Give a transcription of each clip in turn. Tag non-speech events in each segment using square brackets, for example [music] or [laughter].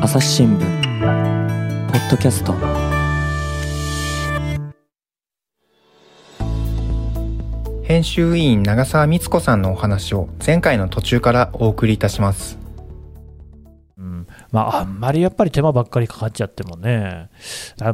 朝日新聞ポッドキャスト。編集委員長澤光子さんのお話を前回の途中からお送りいたします。まあ、あんまりやっぱり手間ばっかりかかっちゃってもね、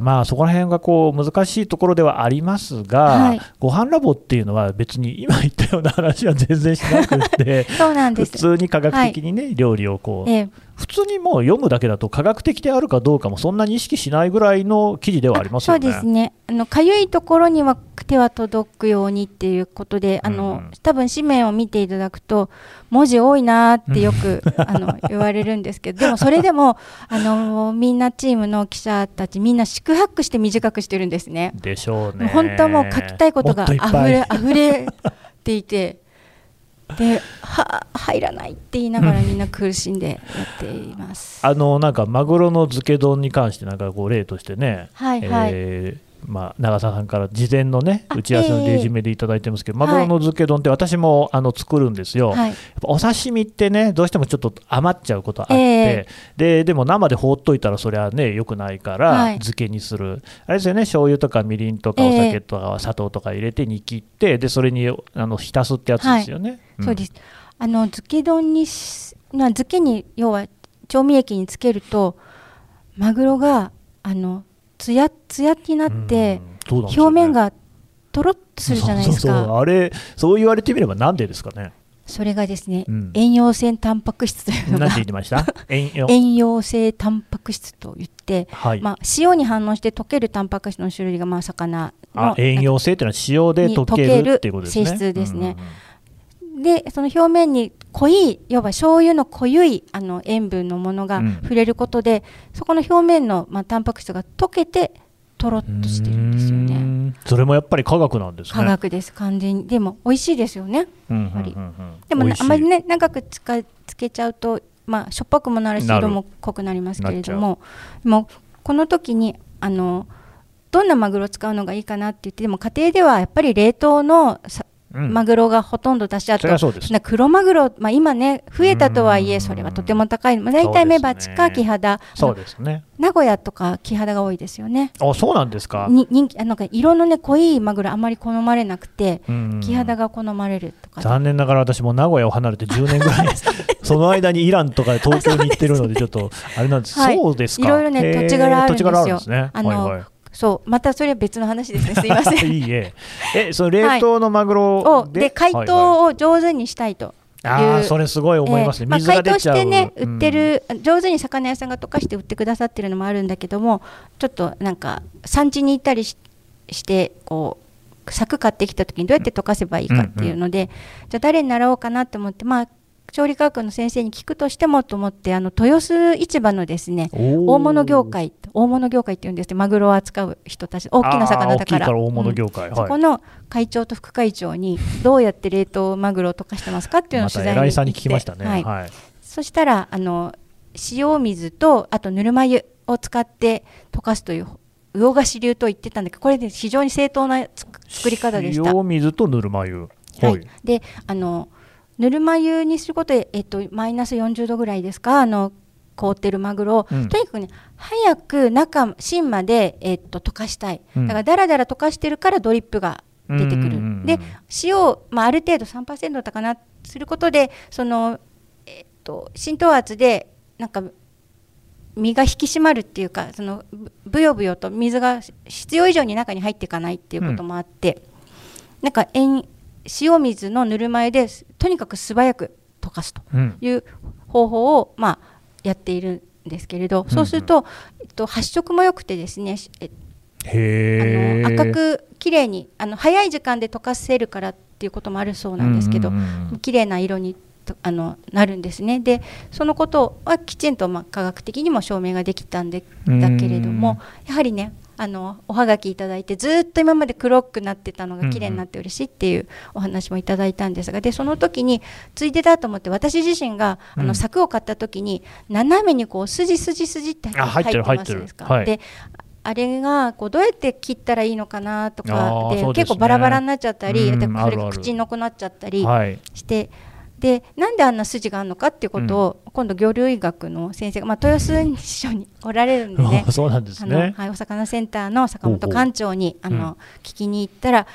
まあ、そこら辺がこう難しいところではありますが、はい、ご飯ラボっていうのは、別に今言ったような話は全然しなくて、[laughs] そうなんです。普通に科学的にね、はい、料理をこう、ええ、普通にもう読むだけだと科学的であるかどうかもそんなに意識しないぐらいの記事ではありますよね。そうですねあのかゆいところには手は届くようにっていうことであの、うん、多分紙面を見ていただくと文字多いなってよく [laughs] あの言われるんですけどでもそれでもあのみんなチームの記者たちみんな四苦八苦して短くしてるんですね。でしょうね。本当もう書きたいことがあふれ溢れていて。では入らないって言いながらみんな苦しんでやっています。あのなんかマグロの漬け丼に関してなんかこう例としてね、はいはい、えーまあ、長澤さんから事前のね打ち合わせのレジュメでいただいてますけど、マグロの漬け丼って私もあの作るんですよ、はい、お刺身ってねどうしてもちょっと余っちゃうことあって、えー、ででも生で放っといたらそれはねよくないから、漬けにする。あれですよね醤油とかみりんとかお酒とか砂糖とか入れて煮切ってでそれにあの浸すってやつですよね、はい。うん、そうです。あの漬け丼にま漬けに要は調味液につけるとマグロがあのつやつやになって、表面がとろっとするじゃないですか。あれそう言われてみればなんでですかね。それがですね、うん、性タンパク質というのが何て言ってました？塩溶性タンパク質と言って、はい、まあ、塩に反応して溶けるタンパク質の種類がまあ魚の塩溶性というのは塩で溶けるっていうことですね。性質ですね、うん、でその表面に濃い要は醤油の濃いあの塩分のものが触れることで、うん、そこの表面の、まあ、タンパク質が溶けてとろっとしてるんですよね。それもやっぱり科学なんですね。科学です完全に。でも美味しいですよね。やっぱり、でもあまりね長くつかつけちゃうとまあしょっぱくもなるし色も濃くなりますけれどももう。この時にあのどんなマグロを使うのがいいかなって言ってでも家庭ではやっぱり冷凍のマグロがほとんど出し合った黒マグロ、まあ、今ね増えたとはいえそれはとても高い、まあ、大体メバチかキハダ。そうですね。名古屋とかキハダが多いですよね。あそうなんですか。に人気あなんか色のね濃いマグロあまり好まれなくてキハダが好まれるとか残念ながら私も名古屋を離れて10年ぐらい [laughs] その間にイランとか東京に行ってるので [laughs] ちょっとあれなんです、はい、そうですか。い。ろいろね土地柄あるんですよ、あの、はいはいそうまたそれは別の話ですね。[laughs] すいません。いいえ。えその冷凍のマグロで,、で解凍を上手にしたいとあそれすごい思いますね、えー、まあ、解凍してね、売ってる、上手に魚屋さんが溶かして売ってくださってるのもあるんだけどもちょっとなんか産地に行ったりしてこう柵買ってきた時にどうやって溶かせばいいかっていうので、うんうん、じゃあ誰に習おうかなと思ってまあ調理科学の先生に聞くとしてもと思ってあの豊洲市場のですね大物業界大物業界っていうんですけどマグロを扱う人たち大きな魚だから。大物業界、うん。はい、そこの会長と副会長にどうやって冷凍マグロを溶かしてますかっていうのを取材に行って、聞きましたね、はい。はい、そしたらあの塩水とあとぬるま湯を使って溶かすという魚河岸流と言ってたんだけどこれで非常に正当な作り方でした。塩水とぬるま湯。はい、であのぬるま湯にすることで、えっと、マイナス40度ぐらいですかあの凍ってるマグロを、うん、とにかくね早く中芯まで、えっと、溶かしたい。だからだらだら溶かしてるからドリップが出てくる、で塩を、まあ、ある程度3%だったかなすることでその、えっと、浸透圧でなんか身が引き締まるっていうかそのブヨブヨと水が必要以上に中に入っていかないっていうこともあって、うん、なんか塩塩水のぬるま湯でとにかく素早く溶かすという方法を、まあ、やっているんですけれど、そうすると、えっと、発色も良くてですねあの赤く綺麗にあの早い時間で溶かせるからっていうこともあるそうなんですけど、綺麗な色にあのなるんですね。でそのことはきちんと、まあ、科学的にも証明ができたんでだけれどもやはりねあのおはがきいただいてずっと今まで黒くなってたのが綺麗になって嬉しいっていうお話もいただいたんですがでその時についでだと思って私自身があの柵を買った時に斜めにこう筋筋筋って入ってますですか。はい、であれがこうどうやって切ったらいいのかなとかで、ね、結構バラバラになっちゃったり、うん、それが口に残なっちゃったりして、でなんであんな筋があるのかっていうことを、今度魚類学の先生が、まあ、豊洲に一緒におられるんでね。[laughs] そうなんですね。はい、お魚センターの坂本館長にあの、聞きに行ったら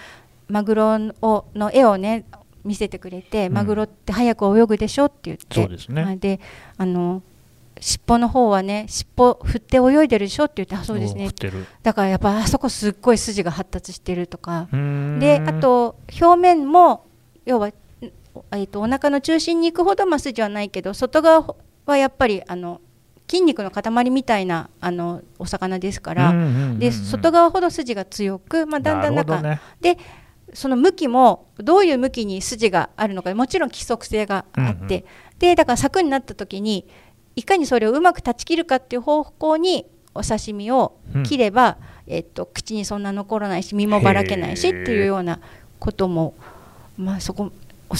マグロをの絵をね見せてくれて、マグロって早く泳ぐでしょって言って、そうですね、であの尻尾の方はね尻尾振って泳いでるでしょって言ってあそうですね。だからやっぱあそこすっごい筋が発達してるとか。であと表面も要は、えー、とお腹の中心に行くほどまあ筋はないけど外側はやっぱりあの筋肉の塊みたいなあのお魚ですから、で外側ほど筋が強く、まあ、だんだん中、ね、でその向きもどういう向きに筋があるのかもちろん規則性があって、うんうん、でだから柵になった時にいかにそれをうまく断ち切るかっていう方向にお刺身を切れば、うん、えっと、口にそんな残らないし身もばらけないしっていうようなことも、まあ、そこ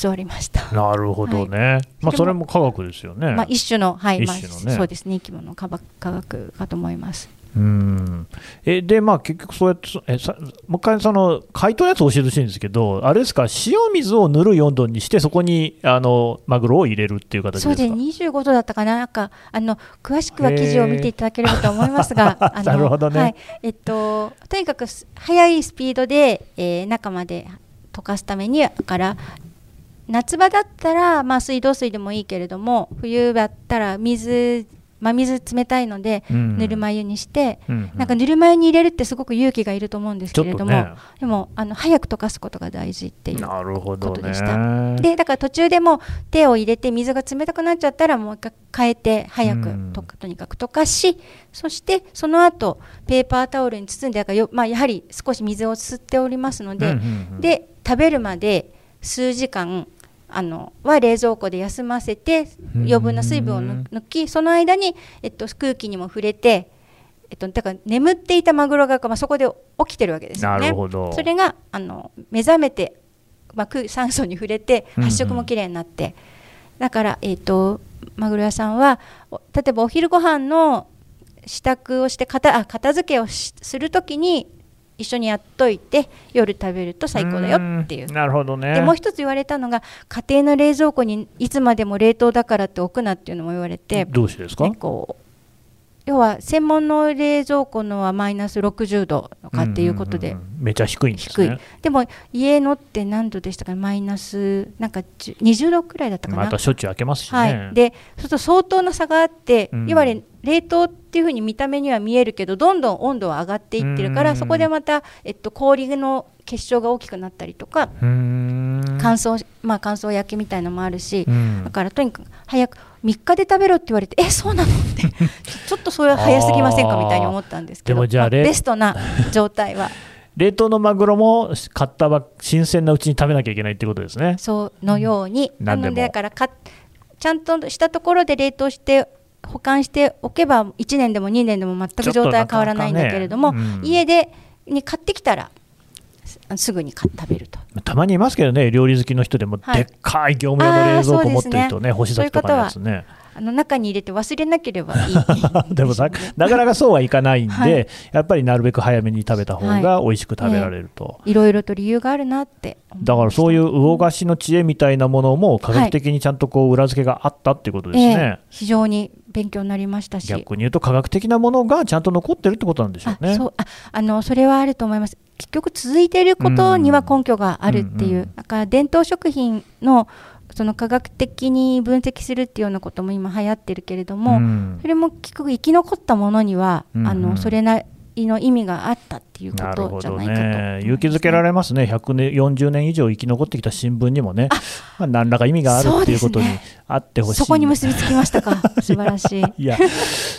教わりました。なるほどね、はい、まあ、それも科学ですよね、まあ、一種の,、はいまあ、そうですね。生き物科学かと思います。うん。えで、まあ、結局そうやってえさ、もう一回その解凍のやつ教えてほしいんですけど、あれですか、塩水をぬるい温度にして、そこにあのマグロを入れるっていう形ですか？そうで25度だったかな、なんかあの詳しくは記事を見ていただければと思いますが、[laughs] なるほどね、はい。えっと、とにかく速いスピードで、えー、中まで溶かすために、から夏場だったら、まあ、水道水でもいいけれども、冬だったら水真水冷たいので、ぬるま湯にして、うん、なんかぬるま湯に入れるってすごく勇気がいると思うんですけれども、ね、でもあの早く溶かすことが大事っていうことでした。ね、でだから途中でも手を入れて水が冷たくなっちゃったらもう一回変えて早くと,、とにかく溶かしそしてその後ペーパータオルに包んでだからよ、まあ、やはり少し水を吸っておりますので、で食べるまで数時間あのは冷蔵庫で休ませて余分な水分を抜きその間に、えっと、空気にも触れて、えっと、だから眠っていたマグロが、まあ、そこで起きてるわけですよね。それがあの目覚めて、まあ、酸素に触れて発色もきれいになって、だから、えっと、マグロ屋さんは例えばお昼ご飯の支度をして片あ片付けをするときに一緒にやっといて夜食べると最高だよっていう。なるほどね。でもう一つ言われたのが家庭の冷蔵庫にいつまでも冷凍だからって置くなっていうのも言われてどうしてですか、ね、こう要は専門の冷蔵庫のはマイナス60度とかっていうことで、うんうんうん、めちゃ低いんですね。でも家のって何度でしたか？マイナスなんか20度くらいだったかな。またしょっちゅう開けますしね、はい、でそうすると相当な差があって、うん、いわゆる冷凍っていうふうに見た目には見えるけどどんどん温度は上がっていってるからそこでまた、えっと、氷の結晶が大きくなったりとか乾燥まあ乾燥焼きみたいのもあるし、だからとにかく早く3日で食べろって言われてえそうなのって [laughs] ちょっとそれは早すぎませんかみたいに思ったんですけどまあ、ベストな状態は。[laughs] 冷凍のマグロも買ったば新鮮なうちに食べなきゃいけないってことですね。そうのように、うん、なのでだからかちゃんとしたところで冷凍して保管しておけば1年でも2年でも全く状態は変わらないんだけれども、ね。うん、家でに買ってきたらすぐに食べると。たまにいますけどね料理好きの人でも、でっかい業務用の冷蔵庫持ってるとね、星崎とかのやつね。あの中に入れて忘れなければいい。[laughs] でもな [laughs] なかなかそうはいかないんで、はい、やっぱりなるべく早めに食べた方が美味しく食べられると、はい。ろいろと理由があるなってだからそういう魚菓子の知恵みたいなものも科学的にちゃんとこう裏付けがあったっていうことですね、えー、非常に勉強になりましたし。逆に言うと科学的なものがちゃんと残ってるってことなんでしょうね。あそう。ああのそれはあると思います。結局続いていることには根拠があるっていう、うんうん、だから伝統食品のその科学的に分析するっていうようなことも今流行ってるけれども、うん、それも結局生き残ったものには、うんうん、あのそれなの意味があったっていうことじゃないかと、ね、勇気づけられますね、140年以上生き残ってきた新聞にもね、まあ、何らか意味があるっていうことにあってほしい、そこに結びつきましたか、素晴らし。い。[laughs] いや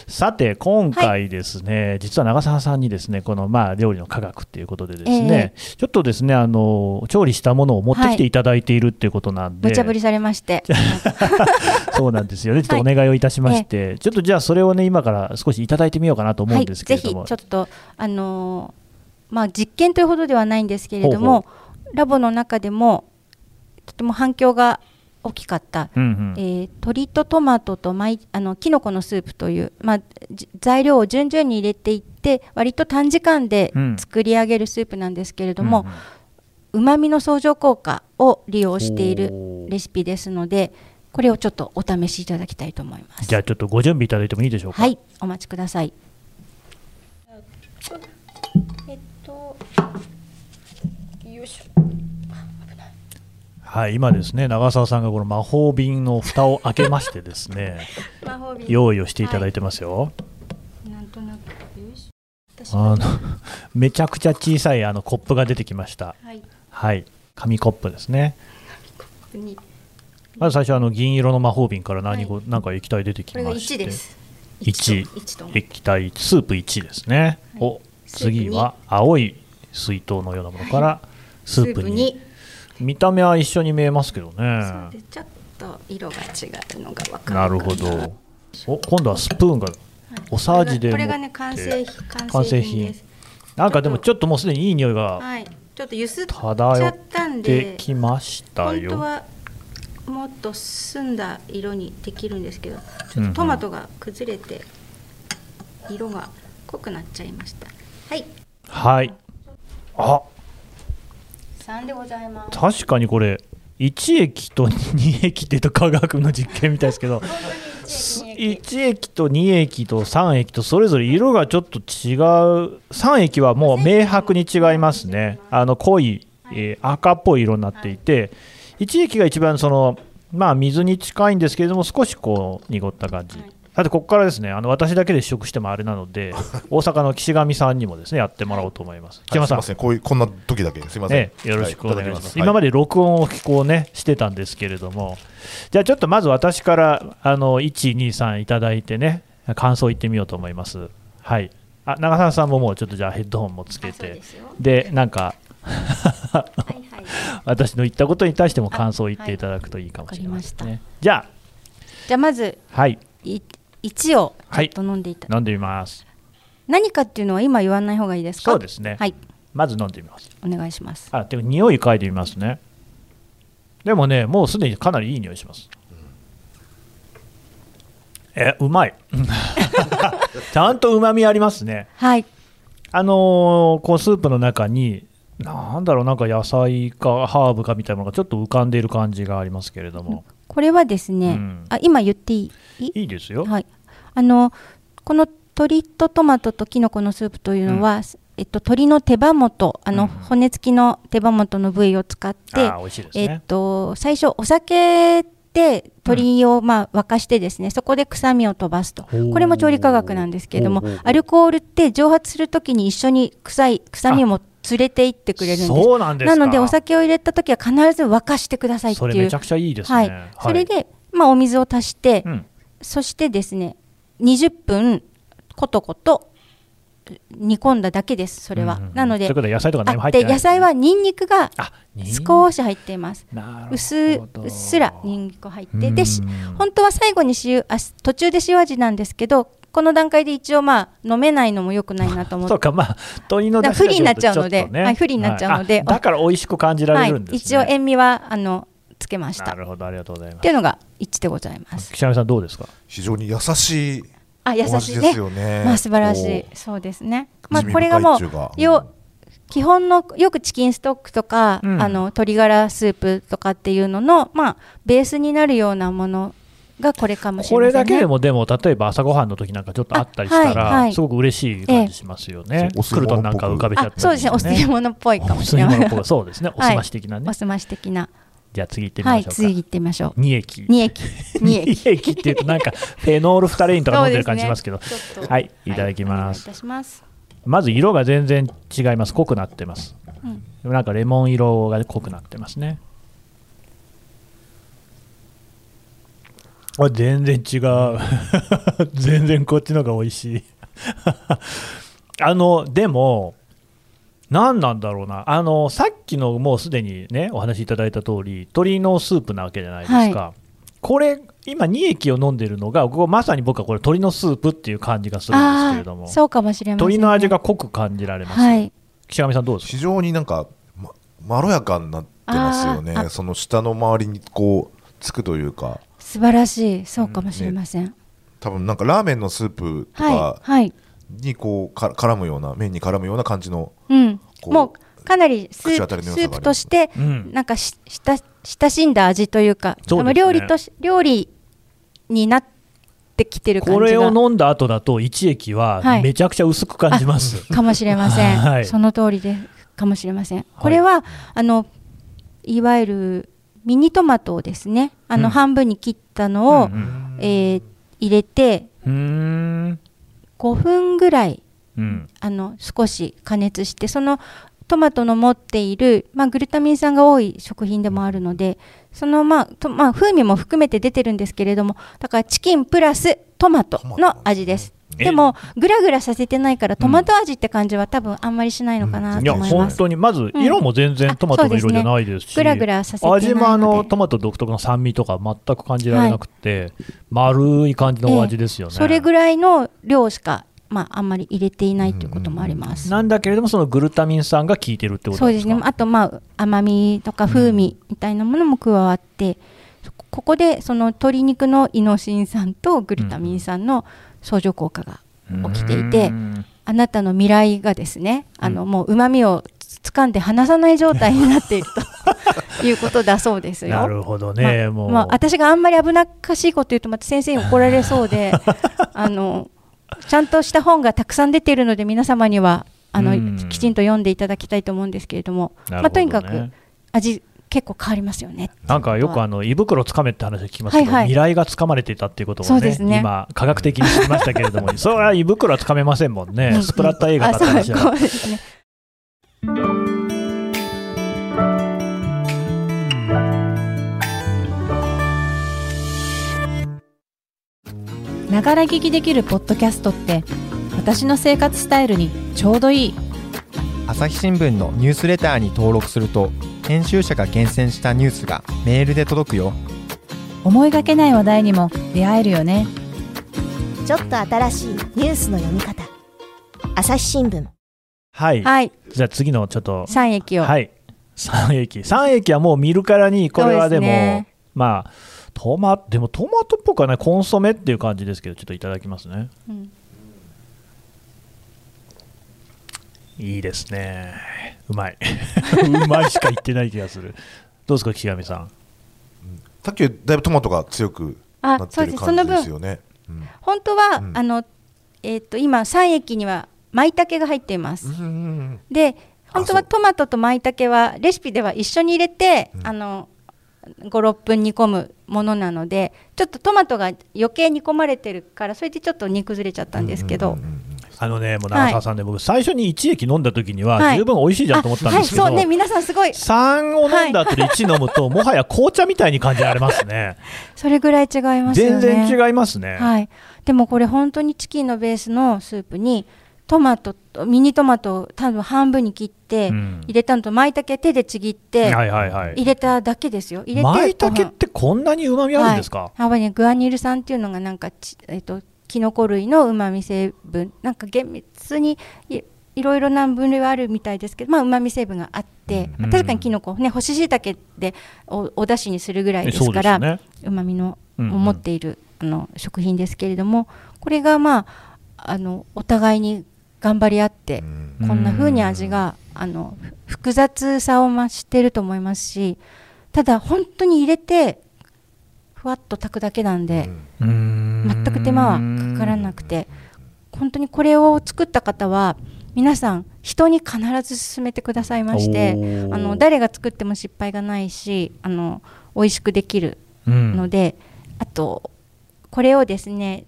さて、今回ですね、はい、実は長澤さんにですねこのまあ料理の科学っていうことで、ですね、えー、ちょっとですねあの調理したものを持ってきていただいているっていうことなんで、無茶ぶりされまして、[laughs] そうなんですよね、ちょっとお願いをいたしまして、はいえ。ー、ちょっとじゃあ、それをね、今から少しいただいてみようかなと思うんですけれども。はい、ぜひちょっとあのまあ、実験というほどではないんですけれどもラボの中でもとても反響が大きかった、うんうん、えー、鶏とトマトとマイあのキノコのスープという、まあ、材料を順々に入れていって割と短時間で作り上げるスープなんですけれども、うんうん、旨味の相乗効果を利用しているレシピですのでこれをちょっとお試しいただきたいと思います。じゃあちょっとご準備いただいてもいいでしょうか？はいお待ちくださいはい今ですね長澤さんがこの魔法瓶の蓋を開けましてですね [laughs] 用意をしていただいてますよ、はい、なんとなくあのめちゃくちゃ小さいあのコップが出てきました。はい、はい、紙コップですね。まず最初あの銀色の魔法瓶から何はい、なんか液体出てきまして。1液体スープ1ですね。はい、お次は青い水筒のようなものからスープに。見た目は一緒に見えますけどね。ちょっと色が違うのが分かるな。るほど。お今度はスプーンがおさじでこれがね完成完成品。なんかでもちょっともうすでにいい匂いがちょっとゆすっちゃったんできましたよ。本当はもっと澄んだ色にできるんですけどちょっとトマトが崩れて色が濃くなっちゃいましたはいはいあ3でございます。確かにこれ1液と2液っていうと科学の実験みたいですけど [laughs] 1液と2液と3液とそれぞれ色がちょっと違う3液はもう明白に違いますね。あの濃い、えー、赤っぽい色になっていて1液が一番そのまあ水に近いんですけれども少しこう濁った感じだってここからですねあの私だけで試食してもあれなので [laughs] 大阪の岸上さんにもですねやってもらおうと思います。はい、すみません。こういうこんな時だけ。すみません、ね、よろしくお願いします。はい、今まで録音をこうねしてたんですけれども、じゃあちょっとまず私からあの1、2、3いただいてね感想言ってみようと思います。はい。あ長澤さんももうちょっとじゃあヘッドホンもつけて。でなんか [laughs] 私の言ったことに対しても感想を言っていただくといいかもしれませんね。じゃあ。じゃあまず、はい、1をちょっと飲んでいた、はい、飲んでみます。何かっていうのは今言わない方がいいですか？そうですね。はい。まず飲んでみます。お願いします。あでも匂い嗅いでみますね。でもねもうすでにかなりいい匂いします、えうまい。[laughs] ちゃんとうまみありますね。はい。あのー、こうスープの中になんだろうなんか野菜かハーブかみたいなのがちょっと浮かんでいる感じがありますけれども、これはですね、うん、あ今言っていい？いいですよ、はい、あのこの鶏とトマトときのこのスープというのは、うん、えっと、鶏の手羽元あの、うん、骨付きの手羽元の部位を使って、ね、えっと、最初お酒で鶏をまあ沸かしてですね、そこで臭みを飛ばすと。これも調理科学なんですけれどもアルコールって蒸発するときに一緒に臭い臭みも連れて行ってくれるんです。そうなんですなのでお酒を入れた時は必ず沸かしてくださいっていう。それめちゃくちゃいいですね、はい、それで、まあ、お水を足して、うん、そしてですね20分ことこと煮込んだだけですそれは、うんうん、なので野菜とか何も入ってない、野菜はニンニクが少し入っています。薄うっすらニンニク入ってで本当は最後に塩あ途中で塩味なんですけどこの段階で一応まあ飲めないのもよくないなと思って。そうかまあ鶏の不利になっちゃうので、ね、はい、不利になっちゃうので、はい、だから美味しく感じられるんです、ね。はい、一応塩味はあのつけました。なるほどありがとうございます。っていうのが一致でございます。岸上さんどうですか？非常に優しいあ優しいですよね。まあ素晴らしい。そうですね。まあこれがもうよ基本のよくチキンストックとか、うん、あの鶏ガラスープとかっていうののまあベースになるようなものがこれかもしれません、ね、これだけでもでも例えば朝ごはんの時なんかちょっとあったりしたら、はいはい、すごく嬉しい感じしますよね。ええ、クルトンなんか浮かべちゃった、ね、そうですね。お吸い物っぽいかもしれない。そうですね。おすまし的なね。おすまし的な。じゃあ次行ってみましょうか。はい、次行ってみましょう。二液。二液。二液。[laughs] 液っていうとなんかフェノールフタレインとか飲んでる感じしますけど。ね、はい、いただきます。はい、ますまず色が全然違います。濃くなってます。うん、なんかレモン色が濃くなってますね。あ全然違う。[laughs] 全然こっちの方が美味しい。[laughs] あのでも何なんだろうな。あのさっきのもうすでにねお話しいただいた通り鶏のスープなわけじゃないですか、はい、これ今2液を飲んでるのがここまさに僕はこれ鶏のスープっていう感じがするんですけれども。そうかもしれません、ね、鶏の味が濃く感じられます、はい、岸上さんどうですか？非常になんか、ま、まろやかになってますよね。その下の周りにこうつくというか素晴らしい。そうかもしれません、ね、多分なんかラーメンのスープとかにこうか絡むような麺に絡むような感じの、うん、もうかなりスープスープとして、なんかし親親しんだ味というか、ね、料理とし料理になってきてるこれを飲んだ後だと一液はめちゃくちゃ薄く感じます、[laughs] はい、かもしれません、はい、その通りでかもしれません。これは、はい、あのいわゆるミニトマトをですねあの、半分に切ったのを、うん、えー、入れて5分ぐらい、うん、あの少し加熱してそのトマトの持っている、まあ、グルタミン酸が多い食品でもあるのでその、まあとまあ、風味も含めて出てるんですけれどもだからチキンプラストマトの味です。でもぐらぐらさせてないからトマト味って感じは多分あんまりしないのかなと思います、うん、いや本当にまず色も全然トマトの色じゃないですし、ぐらぐらさせて味もあのトマト独特の酸味とか全く感じられなくて、はい、丸い感じのお味ですよね、えー、それぐらいの量しかまあ、あんまり入れていないということもあります。なんだけれども、そのグルタミン酸が効いてるってことそうですね。あと、まあ、甘みとか風味みたいなものも加わって、うん、ここでその鶏肉のイノシン酸とグルタミン酸の相乗効果が起きていて、うん、あなたの未来がですね、あの、もう旨味を掴んで離さない状態になっていると [laughs] いうことだそうですよ。なるほどね、まもう、まあ、私があんまり危なっかしいこと言うとまた先生に怒られそうで [laughs] あのちゃんとした本がたくさん出ているので皆様にはあのきちんと読んでいただきたいと思うんですけれども、ね、まあ、とにかく味結構変わりますよね。なんかよくあの胃袋つかめって話聞きますけど、はいはい、未来がつかまれていたっていうこともね、ね。今、科学的に知りましたけれども、[laughs] それは胃袋はつかめませんもんね、スプラッタ映画だった話は。そうですね。ながら聞きできるポッドキャストって私の生活スタイルにちょうどいい。朝日新聞のニュースレターに登録すると編集者が厳選したニュースがメールで届くよ。思いがけない話題にも出会えるよね。ちょっと新しいニュースの読み方。朝日新聞。はい、はい、じゃあ次のちょっと。3駅を。はい。3駅。3駅はもう見るからにこれはでも、ね、まあトマでもトマトっぽくはない。コンソメっていう感じですけどちょっといただきますね、うん、いいですね。うまい。[laughs] うまいしか言ってない気がする。どうですか岸上さん？さっきだいぶトマトが強くなってる感じですよね、うん、本当は、うん、あのえー、っと今3液には舞茸が入っています、で本当はトマトと舞茸はレシピでは一緒に入れて、あの56分煮込むものなのでちょっとトマトが余計煮込まれてるからそれでちょっと煮崩れちゃったんですけど。あのね、もう長澤さんね、はい、僕、最初に1液飲んだ時には、十分美味しいじゃんと思ったんですけど、はいはい、そうね、皆さんすごい。3を飲んだ後で1飲むと、もはや紅茶みたいに感じられますね。[laughs] それぐらい違いますね。全然違いますね。はい。でもこれ本当にチキンのベースのスープに、トマトとミニトマトを多分半分に切って入れたのと舞茸手でちぎって入れただけですよ。入れて舞茸ってこんなに旨味あるんですか？やっぱりねグアニル酸っていうのがなんかえっとキノコ類の旨味成分なんか厳密にいろいろな分類はあるみたいですけど、まあ旨味成分があって、うん、確かにキノコね干し椎茸でおお出汁にするぐらいですから、ね、旨味の持っている、あの食品ですけれども、これがまああのお互いに頑張り合って、こんな風に味があの複雑さを増してると思いますしただ本当に入れてふわっと炊くだけなんで、全く手間はかからなくて本当にこれを作った方は皆さん人に必ず勧めてくださいましてあの誰が作っても失敗がないしあの美味しくできるので、うん、あとこれをですね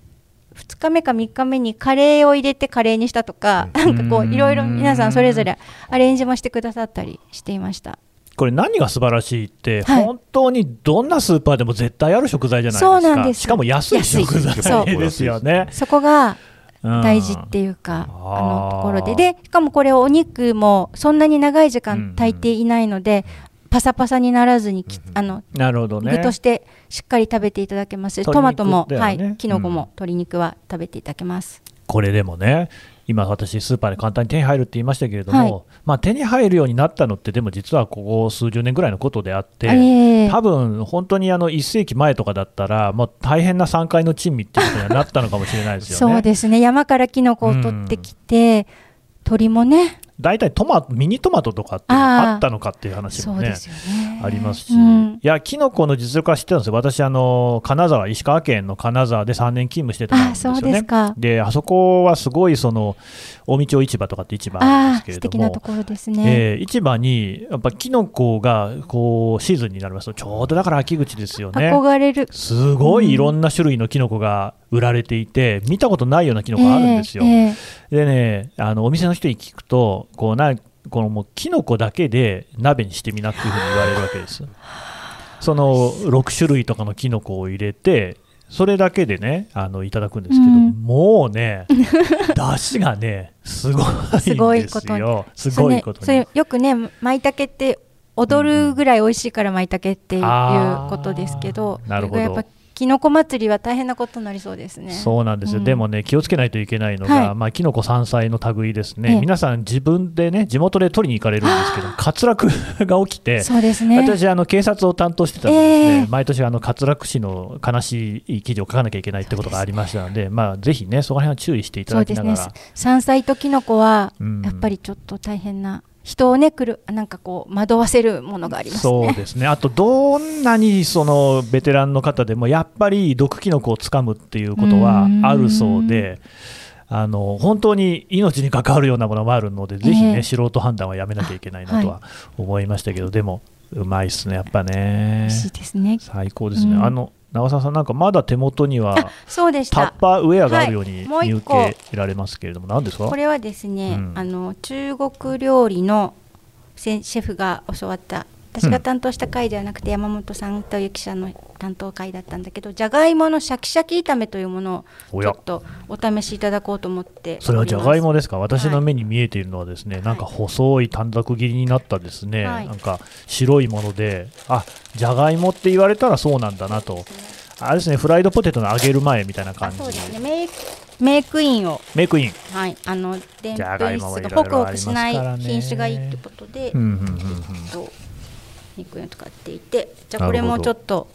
2日目か3日目にカレーを入れてカレーにしたとか、なんかこういろいろ皆さんそれぞれアレンジもしてくださったりしていましたこれ何が素晴らしいって、はい、本当にどんなスーパーでも絶対ある食材じゃないですか。そうなんです。しかも安い食材ですよね。そこが大事っていうか、うん、あのところで。でしかもこれお肉もそんなに長い時間炊いていないので、パサパサにならずにあのなるほど、ね、具としてしっかり食べていただけます。トマトも、ね、はい、きのこも鶏肉は食べていただけます。これでもね今私スーパーで簡単に手に入るって言いましたけれども、はい、まあ、手に入るようになったのってでも実はここ数十年ぐらいのことであって、えー、多分本当にあの1世紀前とかだったらもう大変な山階の珍味っていうことにはなったのかもしれないですよね。そうですね。山からきのこを取ってきて、うん、鳥もね大体トマミニトマトとかってあったのかっていう話もね、ね、ありますし、うん、いやキノコの実力は知ってたんですよ。私あの金沢石川県の金沢で3年勤務してたんですよね。であそこはすごいその近江町市場とかって市場あるんですけれども。ところですね、えー、市場にやっぱキノコがこうシーズンになりますとちょうどだから秋口ですよね。憧れる。すごいいろんな種類のキノコが売られていて見たことないようなキノコあるんですよ、えーえー、でねあのお店の人に聞くとこうなこのもうキノコだけで鍋にしてみなっていうふうに言われるわけです。[sighs] その6種類とかのキノコを入れてそれだけでねあのいただくんですけど、うん、もうね [laughs] 出汁がねすごいんですよ。すごいことに、ね、よくね舞茸って踊るぐらい美味しいから舞茸っていうことですけど、うん、なるほどきのこ祭りは大変なことになりそうですね。そうなんですよ、うん、でもね、気をつけないといけないのが、はい、まあ、きのこ山菜の類ですね、皆さん、自分でね、地元で取りに行かれるんですけど、滑落が起きて、そうですね、私、あの警察を担当してたんですね、えー、毎年、あの滑落死の悲しい記事を書かなきゃいけないってことがありましたので、でまあ、ぜひね、そこら辺は注意していただきながら。ね、山菜ときのこは、やっぱりちょっと大変な。人をねくるなんかこう惑わせるものがあります、ね、そうですね。あとどんなにそのベテランの方でもやっぱり毒キノコをつかむっていうことはあるそうで。あの本当に命に関わるようなものもあるので、ぜひね、素人判断はやめなきゃいけないなとは思いましたけど、はい、でも、うまいっすね、やっぱね。美味しいですね。最高ですね。うん、あの長澤さん、なんかまだ手元にはそうでしタッパーウェアがあるように見受けられますけれども、何ですか？これはですね、うん、あの中国料理のシェフが教わった私が担当した回ではなくて、山本さんという記者の担当会だったんだけどじゃがいものシャキシャキ炒めというものをちょっとお試しいただこうと思ってそれはじゃがいもですか？私の目に見えているのはですね、はい、なんか細い短冊切りになったですね、はい、なんか白いものであじゃがいもって言われたらそうなんだなと。あれですね、フライドポテトの揚げる前みたいな感じ。そうですね。メイメイクインを。メイクイン。はい。あの、でんぷん質がホクホクしない品種がいいってことで、うんうんうんうん、と肉を使っていて、じゃあこれもちょっと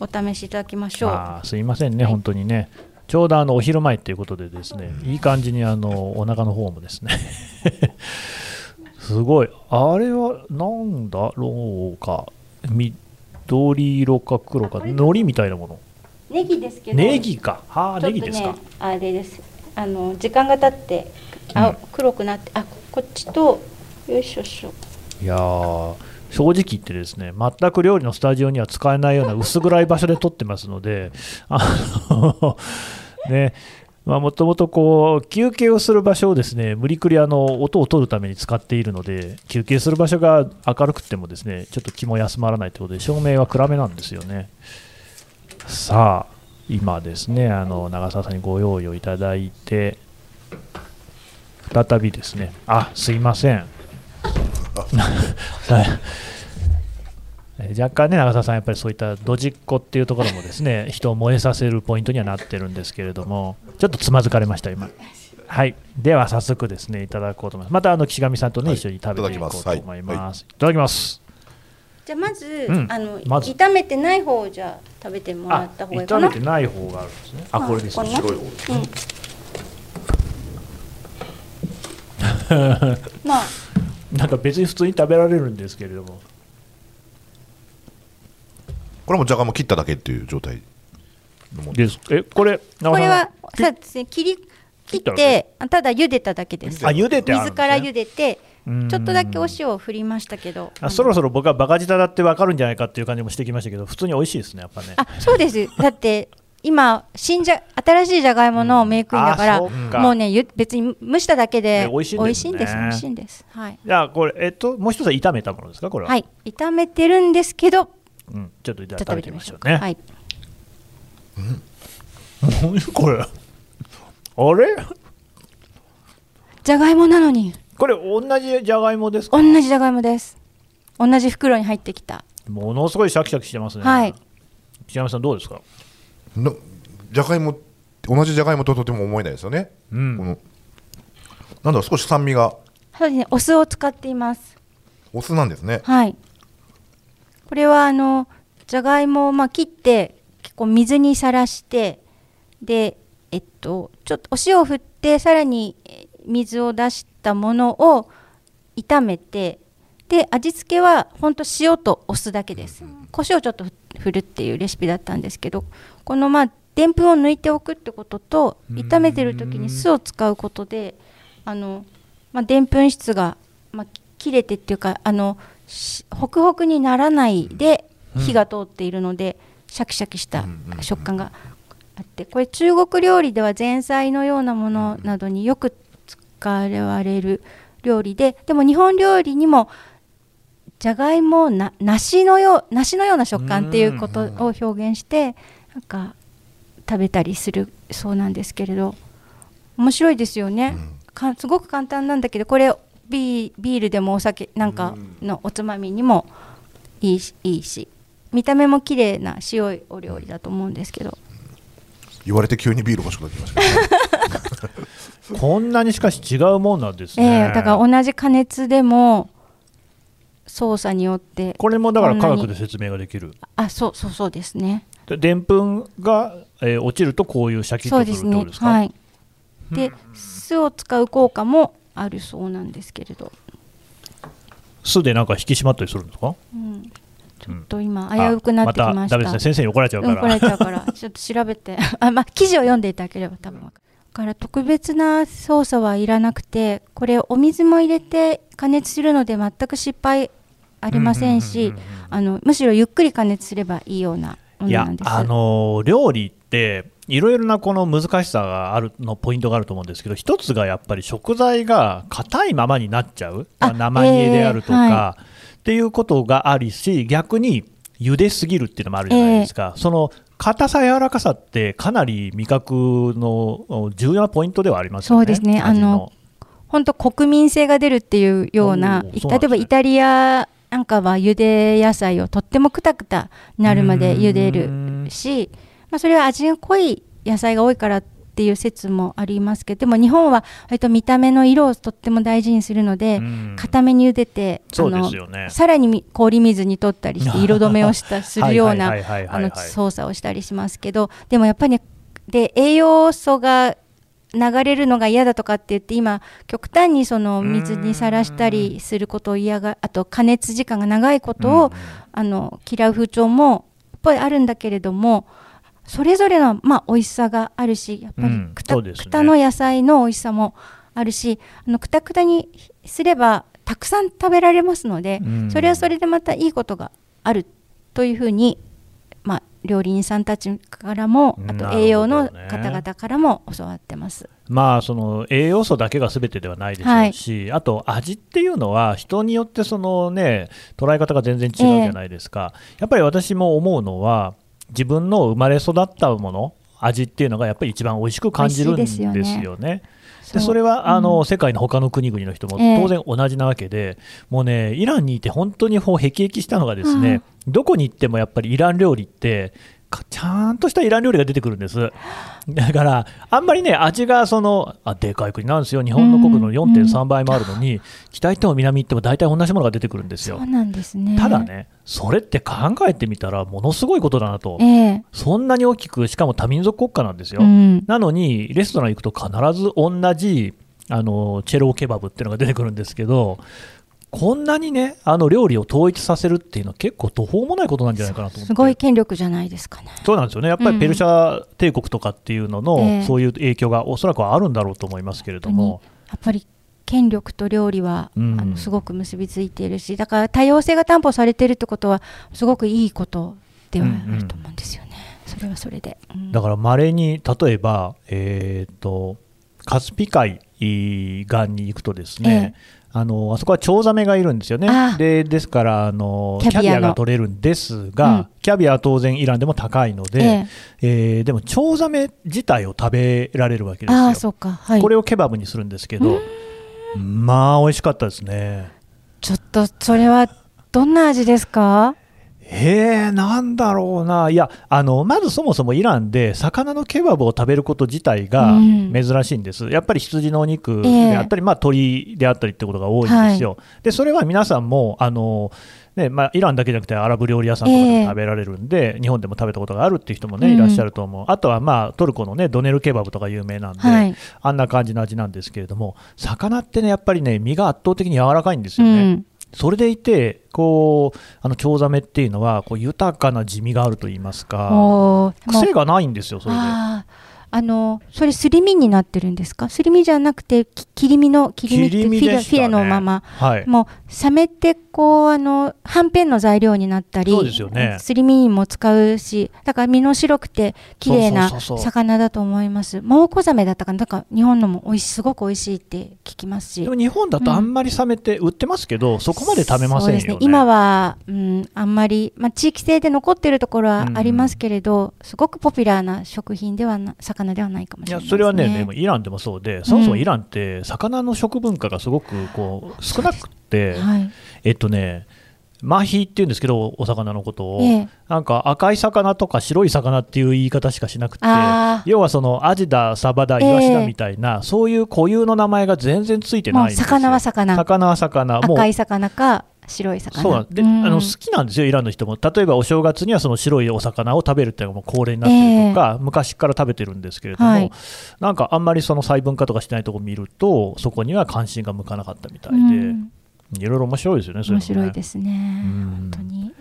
お試しいただきましょう。はい、すいませんね、はい、本当にね。ちょうどあのお昼前っていうことでですね、いい感じにあのお腹の方もですね。[laughs] すごい。あれはなんだろうか。緑色か黒か、海苔みたいなもの。ネギですけど。ネギか。はあ、ね、ネギですか。あれです。あの時間が経ってあ、うん、黒くなってあこっちとよいしょしょ。いや正直言ってですね全く料理のスタジオには使えないような薄暗い場所で撮ってますのであのねもともとこう休憩をする場所をですね無理くりあの音を取るために使っているので休憩する場所が明るくてもですねちょっと気も休まらないということで照明は暗めなんですよね。さあ今ですねあの長澤さんにご用意をいただいて再びですねあすいません [laughs] 若干ね長澤さんやっぱりそういったドジっ子っていうところもですね [laughs] 人を燃えさせるポイントにはなってるんですけれどもちょっとつまずかれました今。はい。では早速ですねいただこうと思います。またあの岸上さんとね、はい、一緒に食べていこうと思います、いただきます。じゃあまず、うん、あの、ま、炒めてない方をじゃあ食べてもらった方がいいかな。炒めてない方があるんですね。あ、これですね。白い方。うん、[laughs] まあ。なんか別に普通に食べられるんですけれども。これもじゃがいも切っただけっていう状態です。え、これ、これは、そうですね、切り、切って、ただ茹でただけです。あ、茹でて、ね、水から茹でて。ちょっとだけお塩を振りましたけど。あそろそろ僕はバカ舌だって分かるんじゃないかっていう感じもしてきましたけど普通に美味しいですねやっぱね。あそうです。だって今新じゃ新しいじゃがいものメイクインだから、うん、もうね別に蒸しただけで美味しいんです、ね、美味しいんですはい。じゃあこれえっともう一つは炒めたものですかこれは？はい。炒めてるんですけど、うん、ちょっと食べてみましょう。ね。はい、うん、[laughs] これあれ？じゃがいもなのに。これ同じじゃがいもですか？同じじゃがいもです。同じ袋に入ってきた。ものすごいシャキシャキしてますね。はい。岸山さんどうですか？のじゃがいも同じじゃがいもととても思えないですよね、うん、このなんだろう少し酸味が。そうですね。お酢を使っています。お酢なんですね。はい。これはあのじゃがいもをまあ切って結構水にさらしてでえっとちょっとお塩を振ってさらに水を出したものを炒めてで味付けは本当塩とお酢だけです。胡椒ちょっと振るっていうレシピだったんですけどこのまあでんぷんを抜いておくってことと炒めてる時に酢を使うことであのまあでんぷん質がまあ切れてっていうかあのホクホクにならないで火が通っているので、シャキシャキした食感があってこれ中国料理では前菜のようなものなどによく使われる料理ででも日本料理にもじゃがいもな梨のよう梨のような食感っていうことを表現してなんか食べたりするそうなんですけれど面白いですよね、かすごく簡単なんだけどこれビールでもお酒なんかのおつまみにもいいしいいし見た目も綺麗な塩いお料理だと思うんですけど。言われて急にビール欲しくなってきました、[laughs] こんなにしかし違うもんなんですね、えー、だから同じ加熱でも操作によってこれもだから科学で説明ができる。あそうそうそうですね。でんぷんが、えー、落ちるとこういうシャキッとするってことですか？はい、で酢を使う効果もあるそうなんですけれど。酢でなんか引き締まったりするんですか、うん、ちょっと今危うくなってきました、ま、ね、先生に怒られちゃうから、怒られちゃうから。[laughs] ちょっと調べて。あまあ記事を読んでいただければ多分から特別な操作はいらなくてこれお水も入れて加熱するので全く失敗ありませんしあのむしろゆっくり加熱すればいいようなものなんです。いやあの料理っていろいろなこの難しさがあるのポイントがあると思うんですけど一つがやっぱり食材が硬いままになっちゃう。生煮えであるとか、えーはい、っていうことがありし逆に茹ですぎるっていうのもあるじゃないですか、えー、その硬さ柔らかさってかなり味覚の重要なポイントではありますよね。そうですね。あの本当国民性が出るっていうような、ね、例えばイタリアなんかは茹で野菜をとってもくたくたなるまで茹でるし、まあ、それは味が濃い野菜が多いからっていう説もありますけどでも日本は割と見た目の色をとっても大事にするので固めに茹でてね、さらに氷水に取ったりして色止めをしたするような操作をしたりしますけどでもやっぱり、ね、で栄養素が流れるのが嫌だとかって言って今極端にその水にさらしたりすることを嫌があと加熱時間が長いことをあの嫌う風潮もやっぱりあるんだけれどもそれぞれのまあ美味しさがあるしやっぱりくたくたの野菜の美味しさもあるしあのくたくたにすればたくさん食べられますのでそれはそれでまたいいことがあるというふうにまあ料理人さんたちからもあと栄養の方々からも教わってます。まあ、その栄養素だけがすべてではないでしょうし、はい、あと味っていうのは人によってその、ね、捉え方が全然違うじゃないですか、えー、やっぱり私も思うのは自分の生まれ育ったもの味っていうのがやっぱり一番美味しく感じるんですよね。でそれはあの、うん、世界の他の国々の人も当然同じなわけで、えー、もうね、イランにいて本当に辟易したのが、ですね、うん、どこに行ってもやっぱりイラン料理って、ちゃんとしたイラン料理が出てくるんです。だから、あんまりね、味がその、あでかい国なんですよ、日本の国の4.3倍もあるのに、うん、北行っても南行っても大体同じものが出てくるんですよ。そうなんですねただね、それって考えてみたら、ものすごいことだなと、えー、そんなに大きく、しかも多民族国家なんですよ。うん、なのに、レストラン行くと必ず同じあのチェローケバブっていうのが出てくるんですけど、こんなにね、あの料理を統一させるっていうのは結構途方もないことなんじゃないかなと思って。すごい権力じゃないですかね。そうなんですよね、やっぱりペルシャ帝国とかっていうのの、うん、そういう影響がおそらくはあるんだろうと思いますけれども。やっぱり権力と料理は、うん、あのすごく結びついているし、だから多様性が担保されているってことは、すごくいいことではあると思うんですよね、うん。うん、それはそれで。うん、だから、まれに例えば、えーと、カスピ海岸に行くとですね、ええあのあそこはチョウザメがいるんですよね、でですからあのキャビアが取れるんですが、うん、キャビアは当然イランでも高いので、ええ。えー、でもチョウザメ自体を食べられるわけですよ、はい、これをケバブにするんですけど、まあ美味しかったですね。ちょっとそれはどんな味ですか？えー、なんだろうな、いやあの、まずそもそもイランで魚のケバブを食べること自体が珍しいんです、うん、やっぱり羊のお肉であったり、えー、まあ、鶏であったりってことが多いんですよ、はい、でそれは皆さんもあのねまあ、イランだけじゃなくてアラブ料理屋さんとかでも食べられるんで、えー、日本でも食べたことがあるっていう人もね、いらっしゃると思う、あとは、まあ、トルコの、ね、ドネルケバブとか有名なんで、はい、あんな感じの味なんですけれども、魚ってね、やっぱりね、身が圧倒的に柔らかいんですよね。うんそれでいてこうあのチョウザメっていうのはこう豊かな地味があると言いますか癖がないんですよそれで。あのそれすり身になってるんですか？すり身じゃなくて切り身の切り身ってフィレ,、ね、フィレのまま、はい、もう冷めてこうあのはんぺんの材料になったりそうですよ、ね、すり身にも使うしだから身の白くて綺麗な魚だと思います。モウコザメだったかな？だから日本のも美味しすごく美味しいって聞きますし。でも日本だとあんまり冷めて売ってますけど、うん、そこまで食べませんよね、ね、今は、うん、あんまり、まあ、地域性で残ってるところはありますけれど、うん、すごくポピュラーな食品ではな魚ではないかもしれない、ね、いやそれはねでもイランでもそうでそもそもイランって魚の食文化がすごくこう少なくて、はい、えっとねマヒっていうんですけどお魚のことを、ええ、なんか赤い魚とか白い魚っていう言い方しかしなくて要はそのアジだサバだイワシだみたいな、え、そういう固有の名前が全然ついてないんですよ。魚は魚。魚は魚。赤い魚か白い魚。そうで、うん、あの好きなんですよイランの人も。例えばお正月にはその白いお魚を食べるっていうのがもう恒例になってるとか、昔から食べてるんですけれども、はい、なんかあんまりその細分化とかしてないところ見るとそこには関心が向かなかったみたいで。うん。いろいろ面白いですよね、面白いですね、本当に。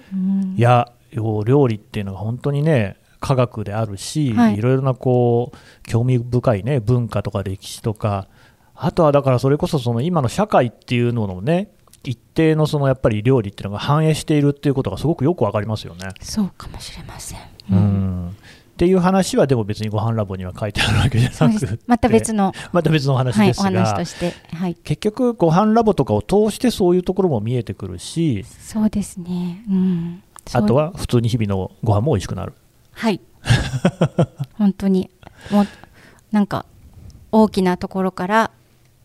いや、料理っていうのが本当にね、科学であるし、はい、いろいろなこう興味深いね文化とか歴史とか、あとはだからそれこそその今の社会っていうののね、一定のそのやっぱり料理っていうのが反映しているっていうことがすごくよくわかりますよね。そうかもしれません。うん、っていう話はでも別にご飯ラボには書いてあるわけじゃなくまた別の [laughs] また別の話ですが、はい、して。はい、結局ご飯ラボとかを通してそういうところも見えてくるし。そうですね、うん、あとは普通に日々のご飯も美味しくなる。はい。[laughs] 本当に。もうなんか大きなところから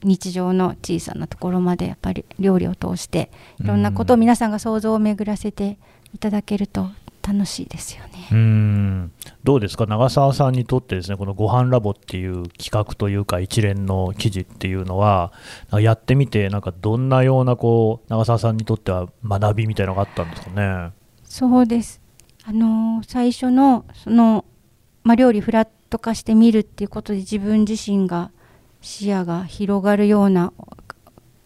日常の小さなところまでやっぱり料理を通していろんなことを皆さんが想像を巡らせていただけると楽しいですよね。うんどうですか？長澤さんにとってですねこのご飯ラボっていう企画というか一連の記事っていうのはやってみてなんかどんなようなこう長澤さんにとっては学びみたいなのがあったんですかね？そうですあの最初のその、まあ、料理フラット化してみるっていうことで自分自身が視野が広がるような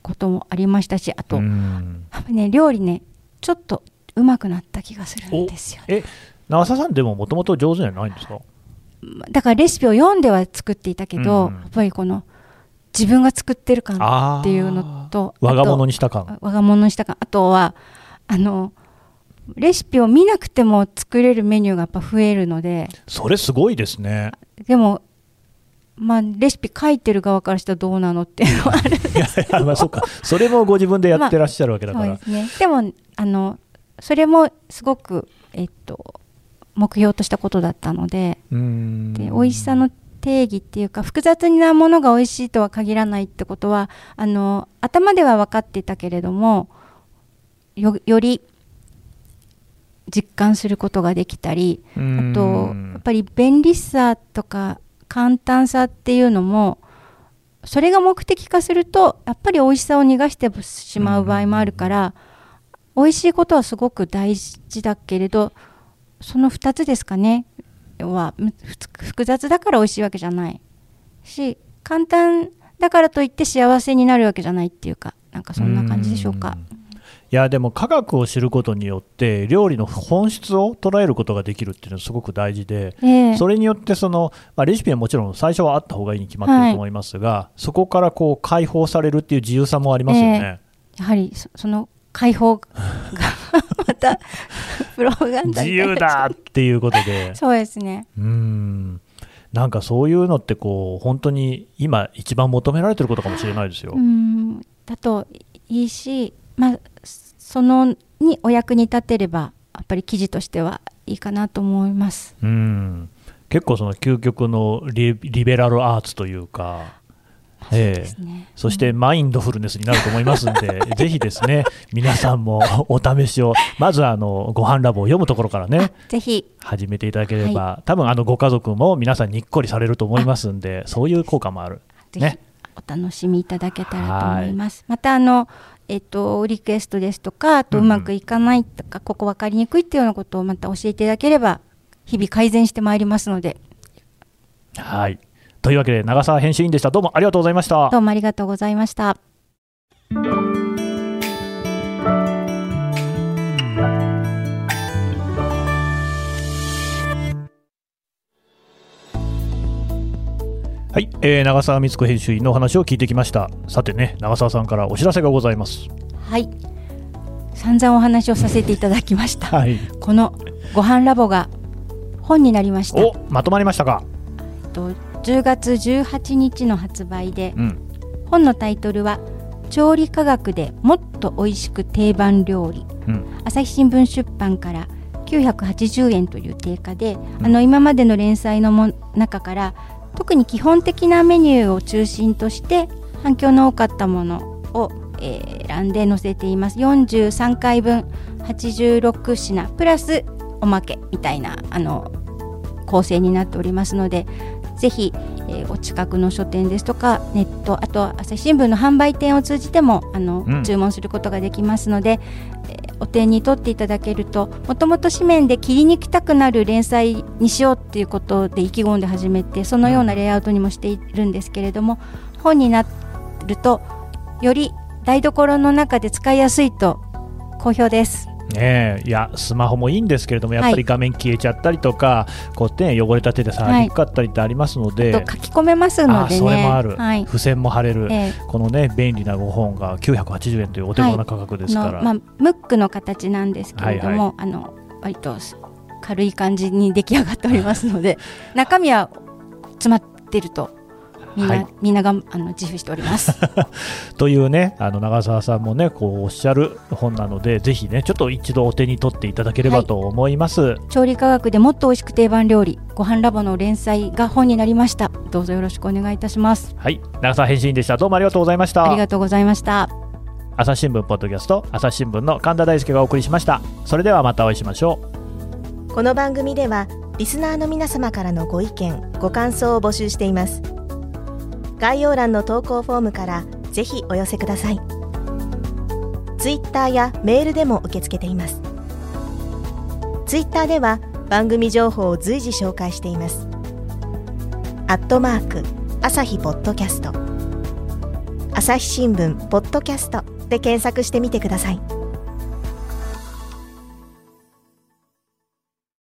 こともありましたしあと、ね、料理ねちょっと上手くなった気がするんですよ、ね、え長澤さんでももともと上手じゃないんですか？だからレシピを読んでは作っていたけど、うん、やっぱりこの自分が作ってる感っていうのと我が物にした感。我が物にした感。あとはあのレシピを見なくても作れるメニューがやっぱ増えるので。それすごいですね。でもまあ、レシピ書いてる側からしたらどうなのっていうのはあるんですけど。いやいや、まあ、そうか。それもご自分でやってらっしゃるわけだから、まあ、でね、でもあのそれもすごく、えっと、目標としたことだったので。で美味しさの定義っていうか複雑なものが美味しいとは限らないってことはあの頭では分かっていたけれどもより実感することができたりあとやっぱり便利さとか簡単さっていうのもそれが目的化するとやっぱり美味しさを逃がしてしまう場合もあるから、美味しいことはすごく大事だけれどその2つですかねは複雑だから美味しいわけじゃないし簡単だからといって幸せになるわけじゃないっていうかなんかそんな感じでしょうか。いやでも科学を知ることによって料理の本質を捉えることができるっていうのはすごく大事で、えー、それによってその、まあ、レシピはもちろん最初はあった方がいいに決まってると思いますが、はい、そこからこう解放されるっていう自由さもありますよね。えー、やはりその解放が [laughs] またプロパガンダ自由だっていうことで。そうですね。うん。なんかそういうのってこう本当に今一番求められてることかもしれないですよ。うん。だといいし、まあ、そのにお役に立てればやっぱり記事としてはいいかなと思います。うん。結構その究極のリベラルアーツというかええ、ね、そしてマインドフルネスになると思いますんで、[laughs] ぜひですね、皆さんもお試しを、まずあのご飯ラボを読むところからね、ぜひ。始めていただければ、はい、多分あのご家族も皆さんにっこりされると思いますんで、そういう効果もある。ね。お楽しみいただけたらと思います。またあのえっと、リクエストですとかあとうまくいかないとか、うん、ここ分かりにくいっていうようなことをまた教えていただければ日々改善してまいりますので。はいというわけで長澤編集員でしたどうもありがとうございましたどうもありがとうございました。はい、えー、長澤光子編集員のお話を聞いてきました。さてね長澤さんからお知らせがございます。はい。散々お話をさせていただきました、はい、このご飯ラボが本になりました。おまとまりましたか。と10月18日の発売で、うん、本のタイトルは調理科学でもっと美味しく定番料理、うん、朝日新聞出版から980円という定価で、うん、あの今までの連載のも中から特に基本的なメニューを中心として反響の多かったものを、えー、選んで載せています。43回分86品プラスおまけみたいなあの構成になっておりますのでぜひ、えー、お近くの書店ですとかネットあと朝日新聞の販売店を通じてもあの、うん、注文することができますので、お手に取っていただけるともともと紙面で切りにきたくなる連載にしようっていうことで意気込んで始めてそのようなレイアウトにもしているんですけれども本になるとより台所の中で使いやすいと好評です。ねいやスマホもいいんですけれどもやっぱり画面消えちゃったりとか、はい、こうね汚れた手で触りにくかったりってありますので、はい、書き込めますので、ね、それもある、はい、付箋も貼れる、えー、このね便利な5本が980円というお手頃な価格ですから、まあ、ムックの形なんですけれども、はいはい、あの割と軽い感じに出来上がっておりますので中身は詰まってるとみんなはい、みんながあの自負しております。[laughs] というねあの長澤さんもねこうおっしゃる本なのでぜひねちょっと一度お手に取っていただければと思います、はい、調理科学でもっと美味しく定番料理ご飯ラボの連載が本になりました。どうぞよろしくお願いいたします。はい。長澤編集員でした。どうもありがとうございました。ありがとうございました。朝日新聞ポッドキャスト朝日新聞の神田大輔がお送りしました。それではまたお会いしましょう。この番組ではリスナーの皆様からのご意見ご感想を募集しています概要欄の投稿フォームからぜひお寄せください。ツイッターやメールでも受け付けています。ツイッターでは番組情報を随時紹介しています。アットマーク朝日ポッドキャスト。朝日新聞ポッドキャストで検索してみてください。